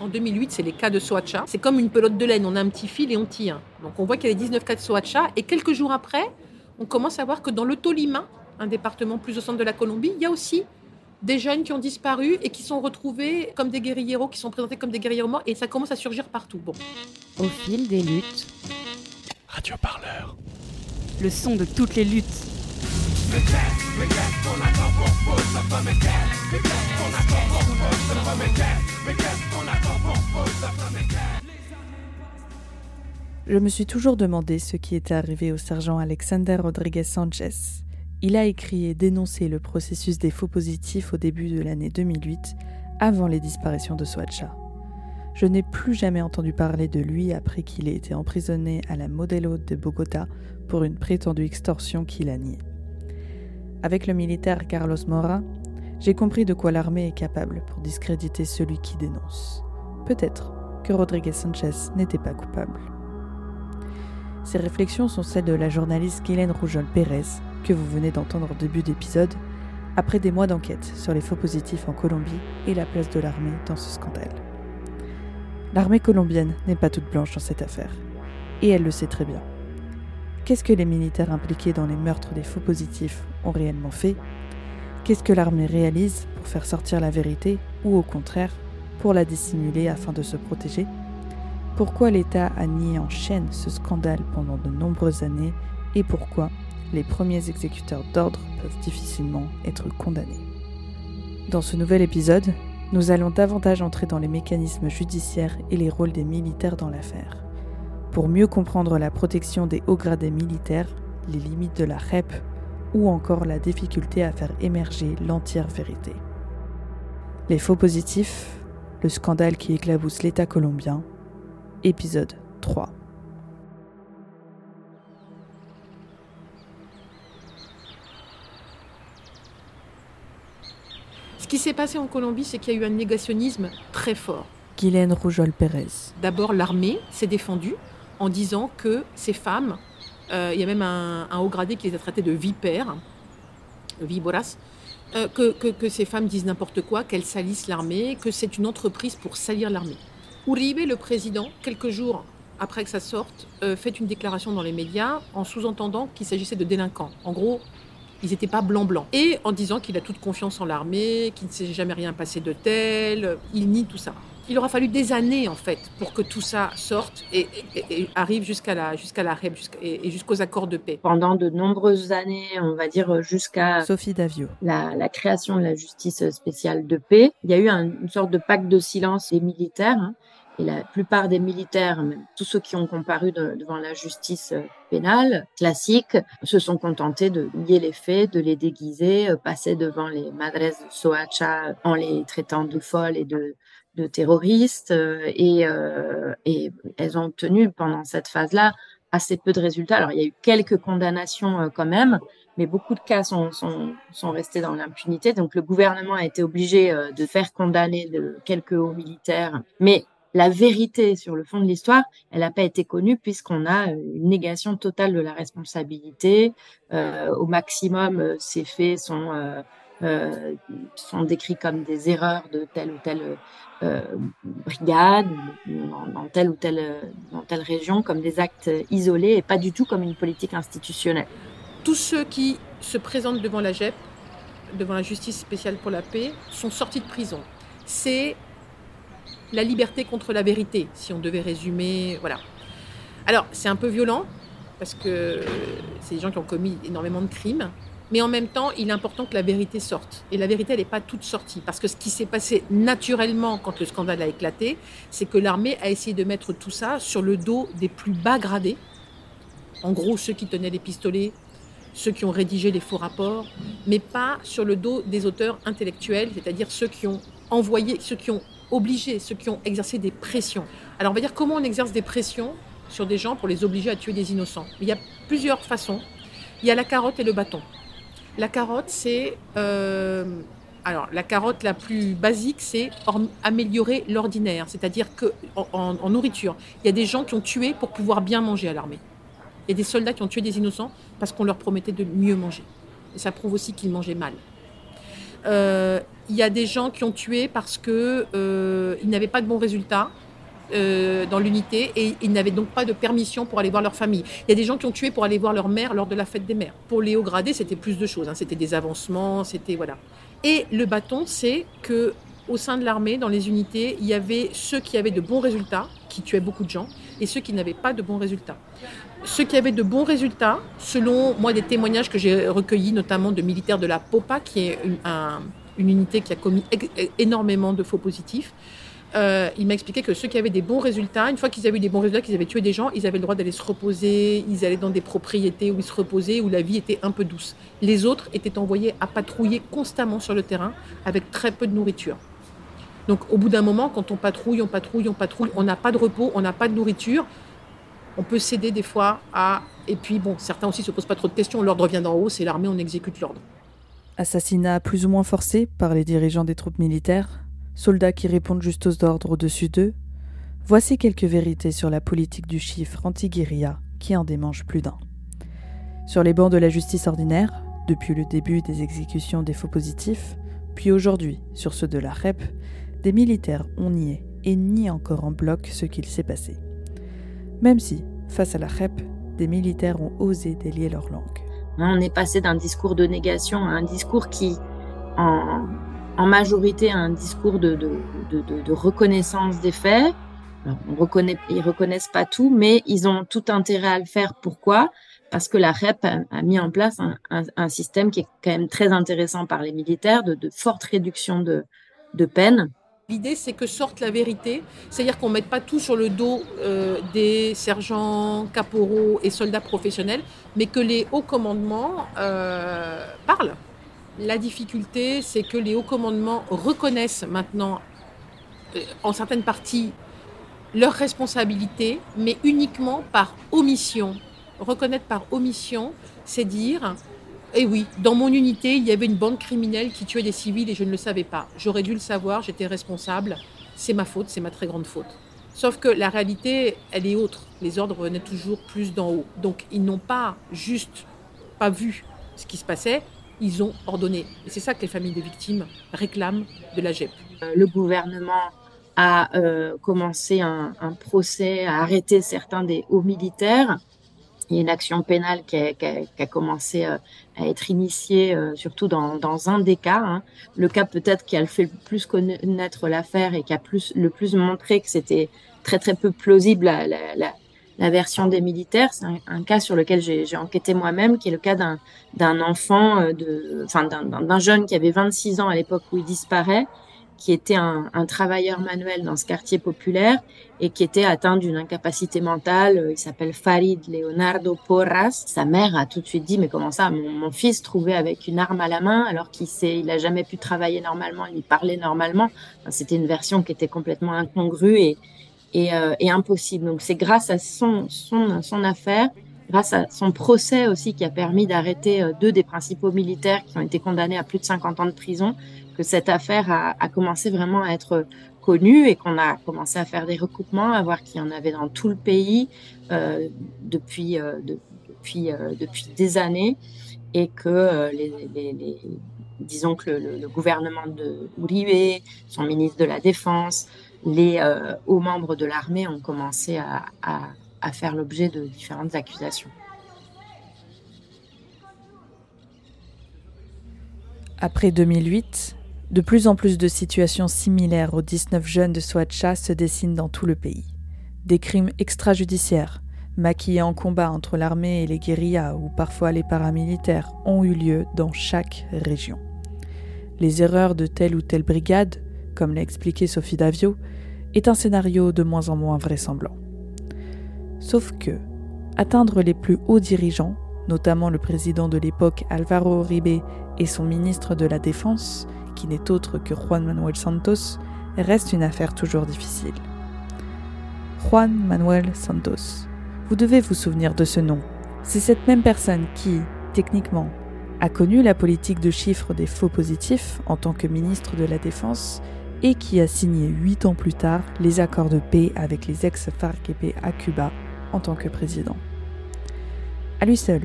En 2008, c'est les cas de Soacha. C'est comme une pelote de laine, on a un petit fil et on tire. Donc on voit qu'il y a les 19 cas de Soacha. Et quelques jours après, on commence à voir que dans le Tolima, un département plus au centre de la Colombie, il y a aussi des jeunes qui ont disparu et qui sont retrouvés comme des guérilleros, qui sont présentés comme des guérilleros morts. Et ça commence à surgir partout. Bon. Au fil des luttes. Radio Parleur. Le son de toutes les luttes. Je me suis toujours demandé ce qui était arrivé au sergent Alexander Rodriguez Sanchez. Il a écrit et dénoncé le processus des faux positifs au début de l'année 2008, avant les disparitions de Soacha. Je n'ai plus jamais entendu parler de lui après qu'il ait été emprisonné à la Modelo de Bogota pour une prétendue extorsion qu'il a niée. Avec le militaire Carlos Mora, j'ai compris de quoi l'armée est capable pour discréditer celui qui dénonce. Peut-être que Rodriguez Sanchez n'était pas coupable. Ces réflexions sont celles de la journaliste Guylaine Roujol Pérez, que vous venez d'entendre au début d'épisode, après des mois d'enquête sur les faux positifs en Colombie et la place de l'armée dans ce scandale. L'armée colombienne n'est pas toute blanche dans cette affaire, et elle le sait très bien. Qu'est-ce que les militaires impliqués dans les meurtres des faux positifs ont réellement fait? Qu'est-ce que l'armée réalise pour faire sortir la vérité ou au contraire pour la dissimuler afin de se protéger. Pourquoi l'État a nié en chaîne ce scandale pendant de nombreuses années et pourquoi les premiers exécuteurs d'ordre peuvent difficilement être condamnés. Dans ce nouvel épisode, nous allons davantage entrer dans les mécanismes judiciaires et les rôles des militaires dans l'affaire. Pour mieux comprendre la protection des hauts gradés militaires, les limites de la REP ou encore la difficulté à faire émerger l'entière vérité. Les faux positifs, le scandale qui éclabousse l'État colombien, épisode 3. Ce qui s'est passé en Colombie, c'est qu'il y a eu un négationnisme très fort. Guylaine Roujol Pérez. D'abord, l'armée s'est défendue en disant que ces femmes, euh, il y a même un, haut gradé qui les a traitées de vipères, viboras, euh, que, ces femmes disent n'importe quoi, qu'elles salissent l'armée, que c'est une entreprise pour salir l'armée. Uribe, le président, quelques jours après que ça sorte, euh, fait une déclaration dans les médias en sous-entendant qu'il s'agissait de délinquants. En gros, ils n'étaient pas blanc-blanc. Et en disant qu'il a toute confiance en l'armée, qu'il ne s'est jamais rien passé de tel, il nie tout ça il aura fallu des années en fait pour que tout ça sorte et, arrive jusqu'à la jusqu'à la REP et, jusqu'aux accords de paix. Pendant de nombreuses années, on va dire jusqu'à Sophie Davio, la, création de la justice spéciale de paix, il y a eu une sorte de pacte de silence des militaires. Hein, et la plupart des militaires, tous ceux qui ont comparu devant la justice pénale classique, se sont contentés de nier les faits, de les déguiser, euh, passer devant les madres de Soacha en les traitant de folles et de, de terroristes euh, et, euh, et elles ont obtenu pendant cette phase-là assez peu de résultats. Alors il y a eu quelques condamnations euh, quand même, mais beaucoup de cas sont, sont, sont restés dans l'impunité. Donc le gouvernement a été obligé de faire condamner de quelques hauts militaires, mais la vérité sur le fond de l'histoire, elle n'a pas été connue puisqu'on a une négation totale de la responsabilité. Euh, au maximum, ces faits sont euh, sont décrits comme des erreurs de telle ou telle euh, brigade, dans, telle ou telle, dans telle région, comme des actes isolés et pas du tout comme une politique institutionnelle. Tous ceux qui se présentent devant la JEP, devant la justice spéciale pour la paix, sont sortis de prison. C'est la liberté contre la vérité, si on devait résumer. Voilà. Alors, c'est un peu violent, parce que c'est des gens qui ont commis énormément de crimes, mais en même temps, il est important que la vérité sorte. Et la vérité, elle n'est pas toute sortie. Parce que ce qui s'est passé naturellement quand le scandale a éclaté, c'est que l'armée a essayé de mettre tout ça sur le dos des plus bas gradés. En gros, ceux qui tenaient les pistolets, ceux qui ont rédigé les faux rapports, mais pas sur le dos des auteurs intellectuels, c'est-à-dire ceux qui ont envoyé, ceux qui ont obligé, ceux qui ont exercé des pressions. Alors on va dire comment on exerce des pressions sur des gens pour les obliger à tuer des innocents. Il y a plusieurs façons. Il y a la carotte et le bâton. La carotte, c'est... Euh, alors, la carotte la plus basique, c'est améliorer l'ordinaire, c'est-à-dire que en, nourriture, il y a des gens qui ont tué pour pouvoir bien manger à l'armée. Il y a des soldats qui ont tué des innocents parce qu'on leur promettait de mieux manger. Et ça prouve aussi qu'ils mangeaient mal. Euh, il y a des gens qui ont tué parce qu'ils euh, n'avaient pas de bons résultats. Euh, dans l'unité et ils n'avaient donc pas de permission pour aller voir leur famille. Il y a des gens qui ont tué pour aller voir leur mère lors de la fête des mères. Pour les hauts gradés, c'était plus de choses. Hein. C'était des avancements, c'était voilà. Et le bâton, c'est que au sein de l'armée, dans les unités, il y avait ceux qui avaient de bons résultats, qui tuaient beaucoup de gens, et ceux qui n'avaient pas de bons résultats. Ceux qui avaient de bons résultats, selon moi des témoignages que j'ai recueillis, notamment de militaires de la POPA, qui est une, unité qui a commis énormément de faux positifs, euh, il m'a expliqué que ceux qui avaient des bons résultats, une fois qu'ils avaient eu des bons résultats, qu'ils avaient tué des gens, ils avaient le droit d'aller se reposer, ils allaient dans des propriétés où ils se reposaient, où la vie était un peu douce. Les autres étaient envoyés à patrouiller constamment sur le terrain avec très peu de nourriture. Donc au bout d'un moment, quand on patrouille, on patrouille, on patrouille, on n'a pas de repos, on n'a pas de nourriture, on peut céder des fois à... Et puis bon, certains aussi se posent pas trop de questions, l'ordre vient d'en haut, c'est l'armée, on exécute l'ordre. Assassinat plus ou moins forcé par les dirigeants des troupes militaires, soldats qui répondent juste aux ordres au-dessus d'eux, voici quelques vérités sur la politique du chiffre anti-guérilla qui en démange plus d'un. Sur les bancs de la justice ordinaire, depuis le début des exécutions des faux positifs, puis aujourd'hui sur ceux de la REP, des militaires ont nié et nient encore en bloc ce qu'il s'est passé. Même si, face à la REP, des militaires ont osé délier leur langue. On est passé d'un discours de négation à un discours qui, en, majorité, a un discours de, reconnaissance des faits. on reconnaît, ils reconnaissent pas tout, mais ils ont tout intérêt à le faire. Pourquoi? Parce que la REP a, mis en place un, un, système qui est quand même très intéressant par les militaires, de, forte réduction de, de peine L'idée, c'est que sorte la vérité, c'est-à-dire qu'on ne mette pas tout sur le dos euh, des sergents, caporaux et soldats professionnels, mais que les hauts commandements euh, parlent. La difficulté, c'est que les hauts commandements reconnaissent maintenant, euh, en certaines parties, leurs responsabilités, mais uniquement par omission. Reconnaître par omission, c'est dire et eh oui, dans mon unité, il y avait une bande criminelle qui tuait des civils et je ne le savais pas. J'aurais dû le savoir, j'étais responsable. C'est ma faute, c'est ma très grande faute. Sauf que la réalité, elle est autre. Les ordres venaient toujours plus d'en haut. Donc ils n'ont pas juste pas vu ce qui se passait, ils ont ordonné. Et c'est ça que les familles des victimes réclament de la GEP. Euh, le gouvernement a euh, commencé un, un, procès, a arrêté certains des hauts militaires il y a une action pénale qui a, qui a, qui a commencé euh, à être initiée, euh, surtout dans, dans, un des cas. Hein. Le cas peut-être qui a le fait le plus connaître l'affaire et qui a plus, le plus montré que c'était très très peu plausible la, la, la, la version des militaires. C'est un, cas sur lequel j'ai enquêté moi-même, qui est le cas d'un enfant, euh, enfin d'un jeune qui avait 26 ans à l'époque où il disparaît qui était un, travailleur manuel dans ce quartier populaire et qui était atteint d'une incapacité mentale. Il s'appelle Farid Leonardo Porras. Sa mère a tout de suite dit mais comment ça mon, fils trouvait avec une arme à la main alors qu'il il a jamais pu travailler normalement, il parlait normalement. C'était une version qui était complètement incongrue et euh, impossible. Donc c'est grâce à son son son affaire grâce à son procès aussi qui a permis d'arrêter euh, deux des principaux militaires qui ont été condamnés à plus de 50 ans de prison, que cette affaire a, commencé vraiment à être connue et qu'on a commencé à faire des recoupements, à voir qu'il y en avait dans tout le pays euh, depuis, euh, de, depuis, euh, depuis des années et que euh, disons que le, gouvernement de Uribe, son ministre de la Défense, les euh, hauts membres de l'armée ont commencé à, à faire l'objet de différentes accusations. Après 2008, de plus en plus de situations similaires aux 19 jeunes de Soacha se dessinent dans tout le pays. Des crimes extrajudiciaires, maquillés en combat entre l'armée et les guérillas ou parfois les paramilitaires, ont eu lieu dans chaque région. Les erreurs de telle ou telle brigade, comme l'a expliqué Sophie Davio, est un scénario de moins en moins vraisemblable. Sauf que, atteindre les plus hauts dirigeants, notamment le président de l'époque Alvaro Uribe et son ministre de la Défense, qui n'est autre que Juan Manuel Santos, reste une affaire toujours difficile. Juan Manuel Santos. Vous devez vous souvenir de ce nom. C'est cette même personne qui, techniquement, a connu la politique de chiffres des faux positifs en tant que ministre de la Défense et qui a signé huit ans plus tard les accords de paix avec les ex-FARC à Cuba en tant que président. À lui seul,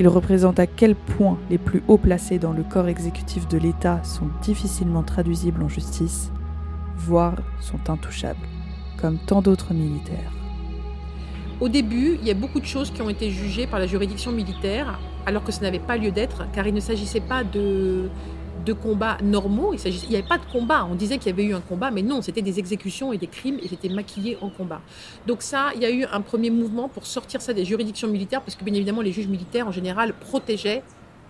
Il représente à quel point les plus hauts placés dans le corps exécutif de l'État sont difficilement traduisibles en justice, voire sont intouchables, comme tant d'autres militaires. Au début, il y a beaucoup de choses qui ont été jugées par la juridiction militaire, alors que ça n'avait pas lieu d'être, car il ne s'agissait pas de, de combats normaux. Il n'y avait pas de combat. On disait qu'il y avait eu un combat, mais non, c'était des exécutions et des crimes et c'était maquillé en combat. Donc ça, il y a eu un premier mouvement pour sortir ça des juridictions militaires, parce que bien évidemment, les juges militaires, en général, protégeaient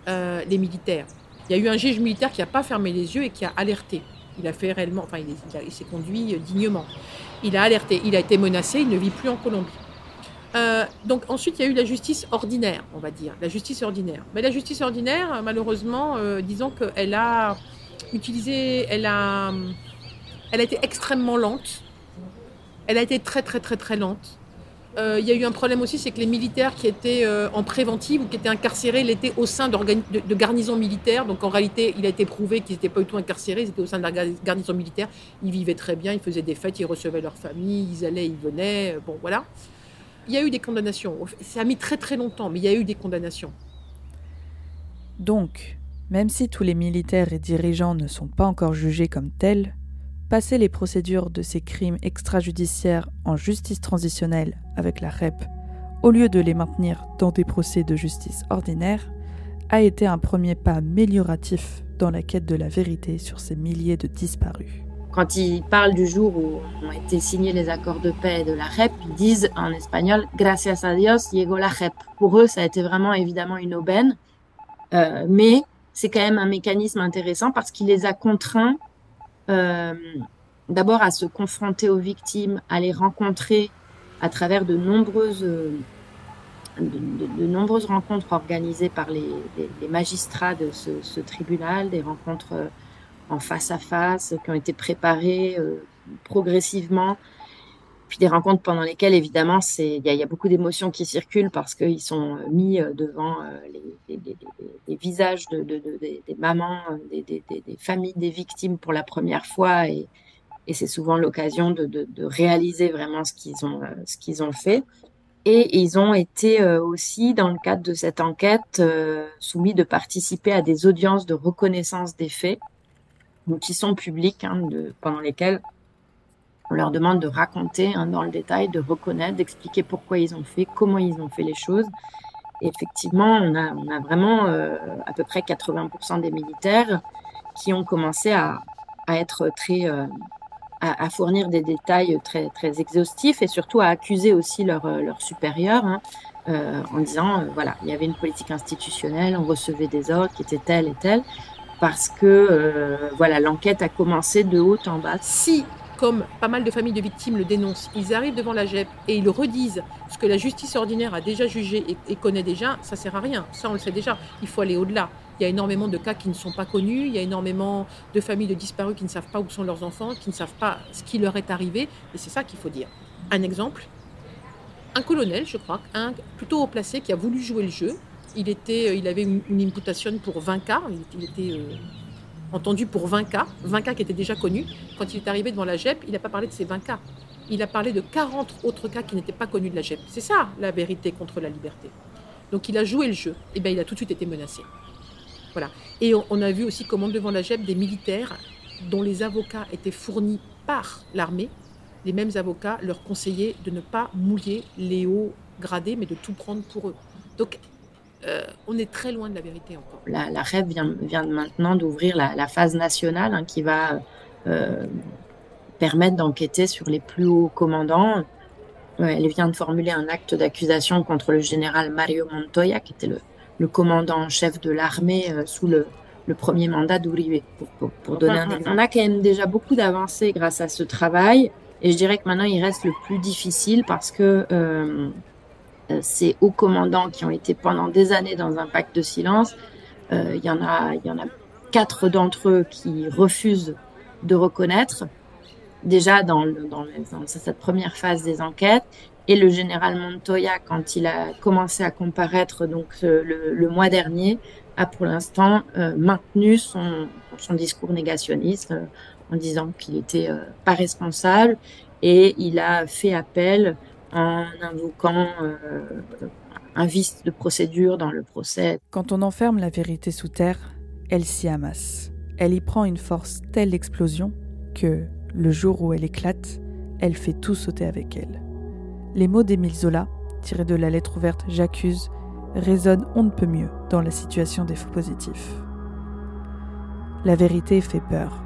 euh, les militaires. Il y a eu un juge militaire qui n'a pas fermé les yeux et qui a alerté. Il a fait réellement, enfin, il s'est conduit dignement. Il a alerté, il a été menacé, il ne vit plus en Colombie. Euh, donc ensuite, il y a eu la justice ordinaire, on va dire, la justice ordinaire. Mais la justice ordinaire, malheureusement, euh, disons qu'elle a utilisé, elle a, elle a été extrêmement lente. Elle a été très très très très lente. Euh, il y a eu un problème aussi, c'est que les militaires qui étaient en préventive ou qui étaient incarcérés l'étaient au sein de, de, garnisons militaires. Donc en réalité, il a été prouvé qu'ils n'étaient pas du tout incarcérés, ils étaient au sein de la garnison militaire. Ils vivaient très bien, ils faisaient des fêtes, ils recevaient leur famille, ils allaient, ils venaient. Bon, voilà. Il y a eu des condamnations. Ça a mis très très longtemps, mais il y a eu des condamnations. Donc, même si tous les militaires et dirigeants ne sont pas encore jugés comme tels, passer les procédures de ces crimes extrajudiciaires en justice transitionnelle avec la REP, au lieu de les maintenir dans des procès de justice ordinaire, a été un premier pas amélioratif dans la quête de la vérité sur ces milliers de disparus. Quand ils parlent du jour où ont été signés les accords de paix de la REP, ils disent en espagnol Gracias a Dios llegó la REP. Pour eux, ça a été vraiment évidemment une aubaine, euh, mais c'est quand même un mécanisme intéressant parce qu'il les a contraints euh, d'abord à se confronter aux victimes, à les rencontrer à travers de nombreuses, de, nombreuses rencontres organisées par les, magistrats de ce, tribunal, des rencontres en face à face, qui ont été préparées euh, progressivement. Puis des rencontres pendant lesquelles, évidemment, il y, a beaucoup d'émotions qui circulent parce qu'ils sont euh, mis euh, devant les, visages de, des mamans, des, familles des victimes pour la première fois. Et, c'est souvent l'occasion de, réaliser vraiment ce qu'ils ont, ce qu'ils ont fait. Et ils ont été aussi, dans le cadre de cette enquête, soumis de participer à des audiences de reconnaissance des faits donc qui sont publics, hein, pendant lesquels on leur demande de raconter hein, dans le détail, de reconnaître, d'expliquer pourquoi ils ont fait, comment ils ont fait les choses. Et effectivement, on a, vraiment euh, à peu près 80% des militaires qui ont commencé à, être très, euh, à, fournir des détails très, exhaustifs et surtout à accuser aussi leurs leur supérieurs hein, euh, en disant, voilà, il y avait une politique institutionnelle, on recevait des ordres qui étaient tels et tels parce que euh, voilà, l'enquête a commencé de haut en bas. Si, comme pas mal de familles de victimes le dénoncent, ils arrivent devant la JEP et ils redisent ce que la justice ordinaire a déjà jugé et, connaît déjà, ça sert à rien. Ça, on le sait déjà. Il faut aller au-delà. Il y a énormément de cas qui ne sont pas connus, il y a énormément de familles de disparus qui ne savent pas où sont leurs enfants, qui ne savent pas ce qui leur est arrivé, et c'est ça qu'il faut dire. Un exemple, un colonel, je crois, un plutôt haut placé qui a voulu jouer le jeu, il, était, euh, il avait une, imputation pour 20 cas. Il, était euh, entendu pour 20 cas, 20 cas qui étaient déjà connus. Quand il est arrivé devant la JEP, il n'a pas parlé de ces 20 cas. Il a parlé de 40 autres cas qui n'étaient pas connus de la JEP. C'est ça la vérité contre la liberté. Donc il a joué le jeu. Et eh bien il a tout de suite été menacé. Voilà. Et on, a vu aussi comment devant la JEP des militaires dont les avocats étaient fournis par l'armée, les mêmes avocats leur conseillaient de ne pas mouiller les hauts gradés, mais de tout prendre pour eux. Donc euh, on est très loin de la vérité encore. La, la REP vient, maintenant d'ouvrir la, phase nationale hein, qui va euh, permettre d'enquêter sur les plus hauts commandants. elle vient de formuler un acte d'accusation contre le général Mario Montoya, qui était le, commandant en chef de l'armée euh, sous le, premier mandat d'Uribe. Pour, donner un exemple. On a quand même déjà beaucoup d'avancées grâce à ce travail. Et je dirais que maintenant, il reste le plus difficile parce que euh, ces hauts commandants qui ont été pendant des années dans un pacte de silence, euh, il y en a, il y en a quatre d'entre eux qui refusent de reconnaître déjà dans, cette première phase des enquêtes. Et le général Montoya, quand il a commencé à comparaître donc euh, le, mois dernier, a pour l'instant maintenu son discours négationniste en disant qu'il n'était pas responsable et il a fait appel en invoquant, euh, un vice de procédure dans le procès. Quand on enferme la vérité sous terre, elle s'y amasse. Elle y prend une force telle d'explosion que, le jour où elle éclate, elle fait tout sauter avec elle. Les mots d'Émile Zola, tirés de la lettre ouverte J'accuse, résonnent on ne peut mieux dans la situation des faux positifs. La vérité fait peur.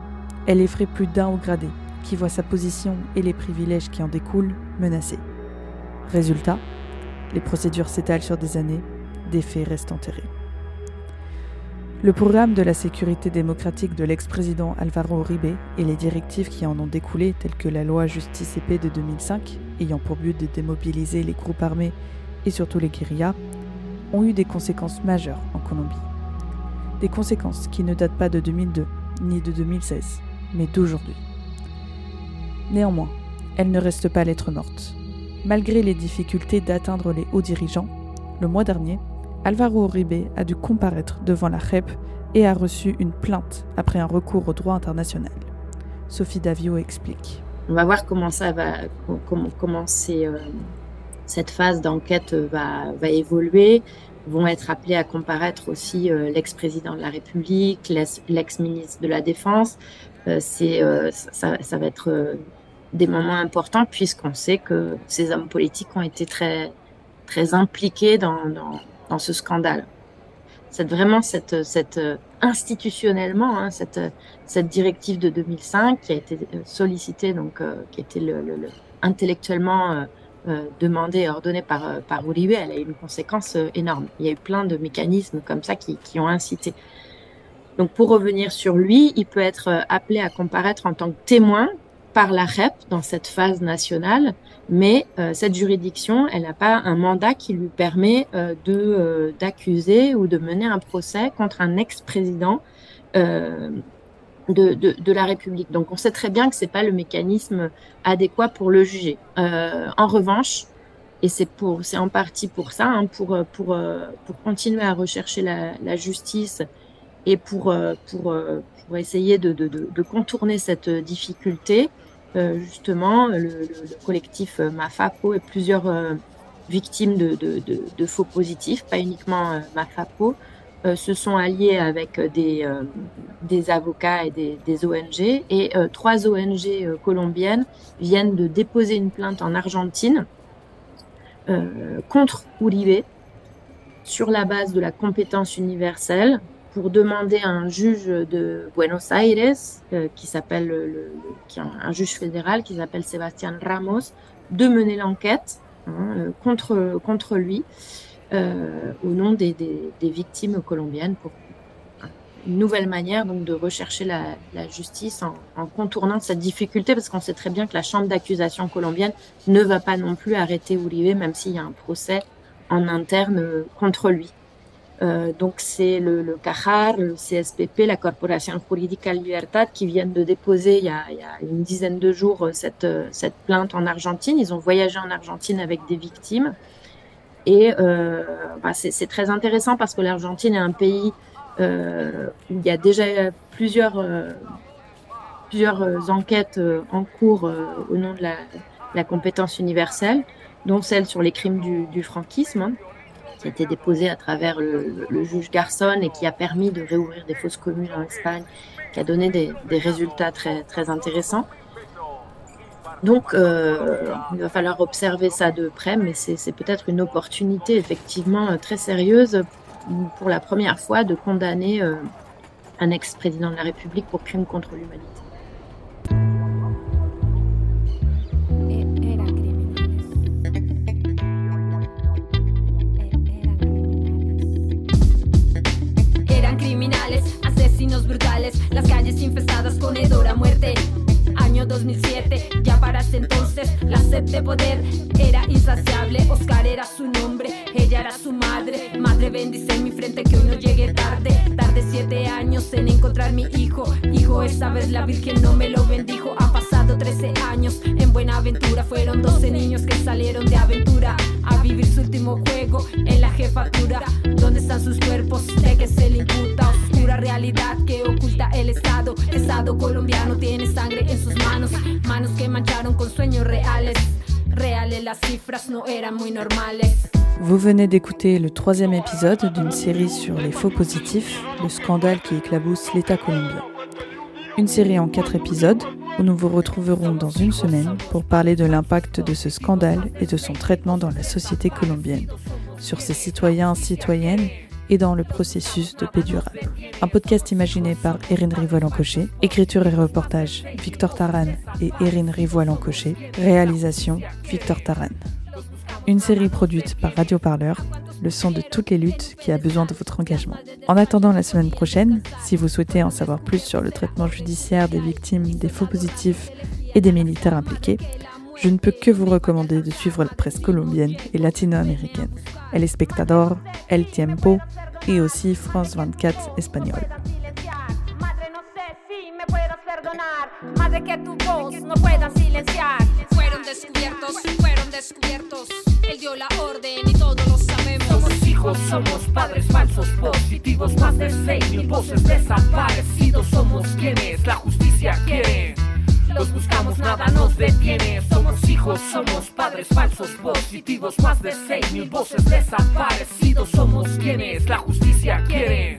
Elle effraie plus d'un haut gradé, qui voit sa position et les privilèges qui en découlent menacés. Résultat, les procédures s'étalent sur des années, des faits restent enterrés. Le programme de la sécurité démocratique de l'ex-président Alvaro Uribe et les directives qui en ont découlé, telles que la loi Justice épée de 2005, ayant pour but de démobiliser les groupes armés et surtout les guérillas, ont eu des conséquences majeures en Colombie. Des conséquences qui ne datent pas de 2002 ni de 2016, mais d'aujourd'hui. Néanmoins, elles ne restent pas lettres mortes. Malgré les difficultés d'atteindre les hauts dirigeants, le mois dernier, Alvaro Uribe a dû comparaître devant la JEP et a reçu une plainte après un recours au droit international. Sophie Davio explique. On va voir comment ça va, comment, comment euh, cette phase d'enquête va, va évoluer. Vont être appelés à comparaître aussi euh, l'ex-président de la République, l'ex-ministre de la Défense. Euh, ça, va être des moments importants puisqu'on sait que ces hommes politiques ont été très, très impliqués dans, ce scandale. C'est vraiment cette, cette institutionnellement hein, cette, cette directive de 2005 qui a été sollicitée donc euh, qui était le, le, intellectuellement euh, euh, demandée et ordonnée par par Uribe, elle a eu une conséquence énorme. Il y a eu plein de mécanismes comme ça qui, qui ont incité. Donc pour revenir sur lui, il peut être appelé à comparaître en tant que témoin par la REP dans cette phase nationale, mais euh, cette juridiction, elle n'a pas un mandat qui lui permet euh, de euh, d'accuser ou de mener un procès contre un ex-président de, de, la République. Donc on sait très bien que c'est pas le mécanisme adéquat pour le juger. en revanche, et c'est en partie pour ça, hein, pour pour pour continuer à rechercher la justice et pour pour pour essayer de, de, de contourner cette difficulté, euh, justement le, le, collectif euh, Mafapo et plusieurs euh, victimes de, de, de, faux positifs, pas uniquement Mafapo, se sont alliés avec des, des avocats et des, des ONG. Et trois ONG colombiennes viennent de déposer une plainte en Argentine contre Uribe sur la base de la compétence universelle pour demander à un juge de Buenos Aires, euh, qui s'appelle le, qui est un, juge fédéral, qui s'appelle Sébastien Ramos, de mener l'enquête hein, euh, contre, contre lui euh, au nom des, des, victimes colombiennes pour une nouvelle manière donc de rechercher la, la justice en, en, contournant cette difficulté parce qu'on sait très bien que la chambre d'accusation colombienne ne va pas non plus arrêter Uribe même s'il y a un procès en interne contre lui. Euh, donc c'est le, le CAJAR, le CSPP, la Corporation Jurídica Libertad qui viennent de déposer il y, a, une dizaine de jours euh, cette, euh, cette plainte en Argentine. Ils ont voyagé en Argentine avec des victimes. Et bah c'est très intéressant parce que l'Argentine est un pays où il y a déjà plusieurs, enquêtes en cours au nom de la, compétence universelle, dont celle sur les crimes du, franquisme. Qui a été déposé à travers le, juge Garçon et qui a permis de réouvrir des fausses communes en Espagne, qui a donné des, résultats très, très intéressants. Donc, euh, il va falloir observer ça de près, mais c'est peut-être une opportunité effectivement très sérieuse pour la première fois de condamner euh, un ex-président de la République pour crime contre l'humanité. Las calles infestadas con hedor a muerte. Año 2007, ya para ese entonces la sed de poder era insaciable. Oscar era su nombre, ella era su madre. Madre bendice en mi frente que hoy no llegue tarde. Tarde siete años en encontrar mi hijo. Hijo, esta vez la Virgen no me lo bendijo. Ha pasado 13 años en buena aventura. Fueron 12 niños que salieron de aventura a vivir su último juego en la jefatura. ¿Dónde están sus cuerpos? ¿De que se le imputa? Vous venez d'écouter le troisième épisode d'une série sur les faux positifs, le scandale qui éclabousse l'État colombien. Une série en quatre épisodes où nous vous retrouverons dans une semaine pour parler de l'impact de ce scandale et de son traitement dans la société colombienne, sur ses citoyens, citoyennes et dans le processus de paix durable. Un podcast imaginé par Erin Rivoil-Encoché, écriture et reportage Victor Taran et Erin Rivoil-Encoché, réalisation Victor Taran. Une série produite par Radio Parleur, le son de toutes les luttes qui a besoin de votre engagement. En attendant la semaine prochaine, si vous souhaitez en savoir plus sur le traitement judiciaire des victimes des faux positifs et des militaires impliqués, je ne peux que vous recommander de suivre la presse colombienne et latino-américaine, El Espectador, El Tiempo et aussi France 24 espagnol. Madre que tu voz no puedan silenciar. Fueron descubiertos, fueron descubiertos. Él dio la orden y todos lo sabemos. Somos hijos, somos padres falsos positivos. Más de seis mil voces desaparecidos. Somos quienes la justicia quiere. Los buscamos, nada nos detiene. Somos hijos, somos padres falsos positivos. Más de seis mil voces desaparecidos. Somos quienes la justicia quiere.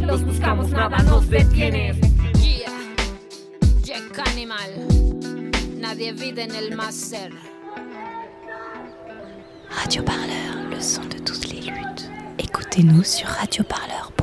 Los buscamos, nada nos detiene. Yeah, Jack Animal. Nadie vive en el máster. Radio Parleur, le son de toutes les luttes. Écoutez-nous sur radioparleur.com.